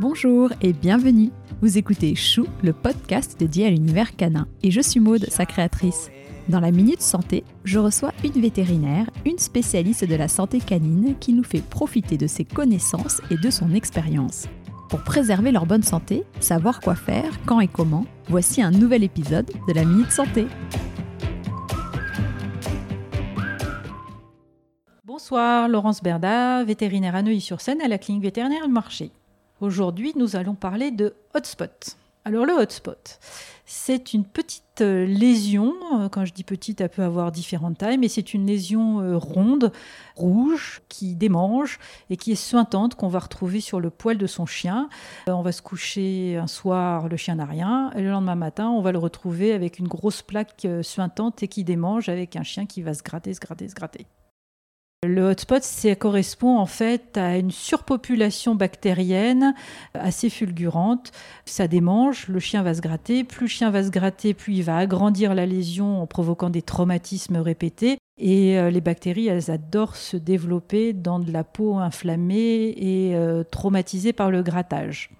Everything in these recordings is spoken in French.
Bonjour et bienvenue. Vous écoutez Chou, le podcast dédié à l'univers canin. Et je suis Maude, sa créatrice. Dans la Minute Santé, je reçois une vétérinaire, une spécialiste de la santé canine qui nous fait profiter de ses connaissances et de son expérience. Pour préserver leur bonne santé, savoir quoi faire, quand et comment, voici un nouvel épisode de la Minute Santé. Bonsoir, Laurence Berda, vétérinaire à Neuilly-sur-Seine à la clinique vétérinaire marché. Aujourd'hui, nous allons parler de hotspot. Alors le hotspot, c'est une petite euh, lésion, euh, quand je dis petite, elle peut avoir différentes tailles, mais c'est une lésion euh, ronde, rouge, qui démange et qui est suintante, qu'on va retrouver sur le poil de son chien. On va se coucher un soir, le chien n'a rien, et le lendemain matin, on va le retrouver avec une grosse plaque suintante et qui démange avec un chien qui va se gratter, se gratter, se gratter. Le hotspot, ça correspond en fait à une surpopulation bactérienne assez fulgurante. Ça démange, le chien va se gratter. Plus le chien va se gratter, plus il va agrandir la lésion en provoquant des traumatismes répétés. Et euh, les bactéries, elles adorent se développer dans de la peau inflammée et euh, traumatisée par le grattage.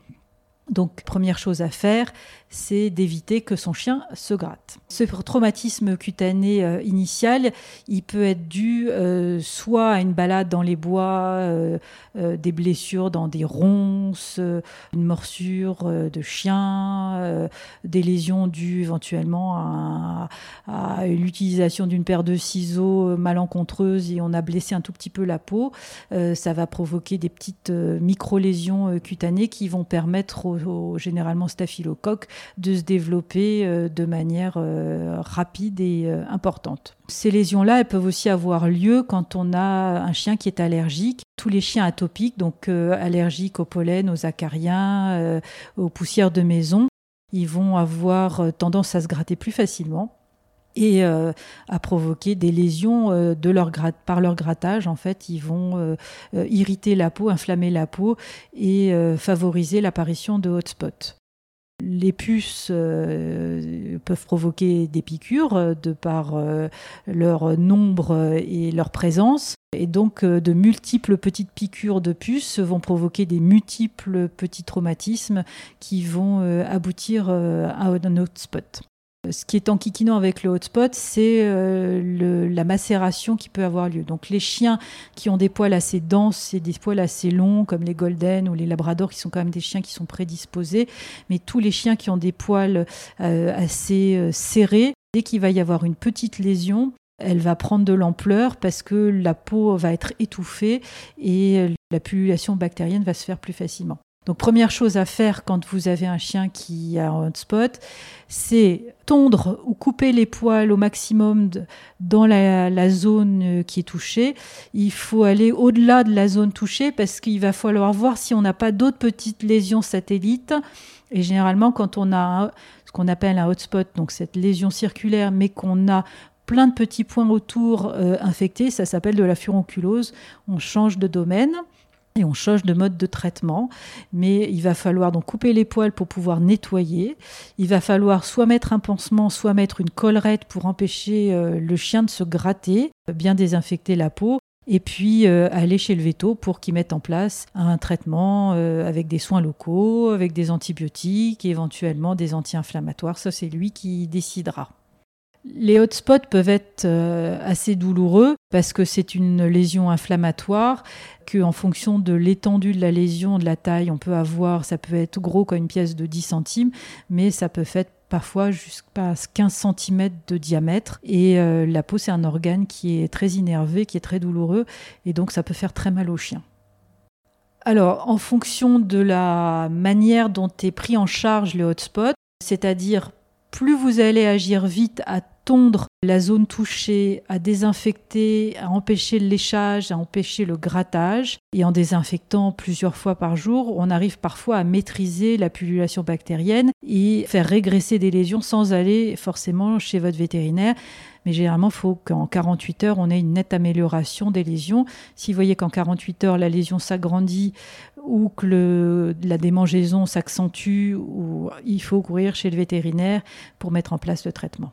Donc, première chose à faire, c'est d'éviter que son chien se gratte. Ce traumatisme cutané euh, initial, il peut être dû euh, soit à une balade dans les bois, euh, des blessures dans des ronces, une morsure de chien, des lésions dues éventuellement à, à l'utilisation d'une paire de ciseaux malencontreuse et on a blessé un tout petit peu la peau. ça va provoquer des petites micro-lésions cutanées qui vont permettre généralement staphylocoques de se développer euh, de manière euh, rapide et euh, importante. Ces lésions-là, elles peuvent aussi avoir lieu quand on a un chien qui est allergique. Tous les chiens atopiques, donc allergiques au pollen, aux acariens, aux poussières de maison, ils vont avoir tendance à se gratter plus facilement et à provoquer des lésions de leur par leur grattage. En fait, ils vont irriter la peau, inflammer la peau et favoriser l'apparition de hotspots. Les puces euh, peuvent provoquer des piqûres euh, de par euh, leur nombre et leur présence. Et donc, de multiples petites piqûres de puces vont provoquer des multiples petits traumatismes qui vont aboutir à un hotspot. Ce qui est enquiquinant avec le hotspot, c'est euh, la macération qui peut avoir lieu. Donc les chiens qui ont des poils assez denses et des poils assez longs, comme les golden ou les labradors, qui sont quand même des chiens qui sont prédisposés, mais tous les chiens qui ont des poils euh, assez euh, serrés, dès qu'il va y avoir une petite lésion, elle va prendre de l'ampleur parce que la peau va être étouffée et la pullulation bactérienne va se faire plus facilement. Donc première chose à faire quand vous avez un chien qui a un hotspot, c'est tondre ou couper les poils au maximum dans la, zone euh, qui est touchée. Il faut aller au-delà de la zone touchée parce qu'il va falloir voir si on n'a pas d'autres petites lésions satellites. Et généralement, quand on a ce qu'on appelle un hotspot, donc cette lésion circulaire, mais qu'on a plein de petits points autour euh, infectés, ça s'appelle de la furonculose. On change de domaine on change de mode de traitement. Mais il va falloir donc couper les poils pour pouvoir nettoyer. Il va falloir soit mettre un pansement, soit mettre une collerette pour empêcher euh, le chien de se gratter, bien désinfecter la peau. Et puis euh, aller chez le veto pour qu'il mette en place un traitement euh, avec des soins locaux, avec des antibiotiques éventuellement des anti-inflammatoires. Ça, c'est lui qui décidera. Les hotspots peuvent être euh, assez douloureux parce que c'est une lésion inflammatoire que en fonction de l'étendue de la lésion, de la taille, on peut avoir, ça peut être gros comme une pièce de 10 centimes, mais ça peut faire parfois jusqu'à 15 cm de diamètre. Et euh, la peau, c'est un organe qui est très innervé, qui est très douloureux, et donc ça peut faire très mal au chien. Alors, en fonction de la manière dont est pris en charge le hotspot, c'est-à-dire plus vous allez agir vite à tondre la zone touchée, à désinfecter, à empêcher le léchage, à empêcher le grattage. Et en désinfectant plusieurs fois par jour, on arrive parfois à maîtriser la pullulation bactérienne et faire régresser des lésions sans aller forcément chez votre vétérinaire. Mais généralement, il faut qu'en 48 heures, on ait une nette amélioration des lésions. Si vous voyez qu'en 48 heures, la lésion s'agrandit ou que la démangeaison s'accentue, il faut courir chez le vétérinaire pour mettre en place le traitement.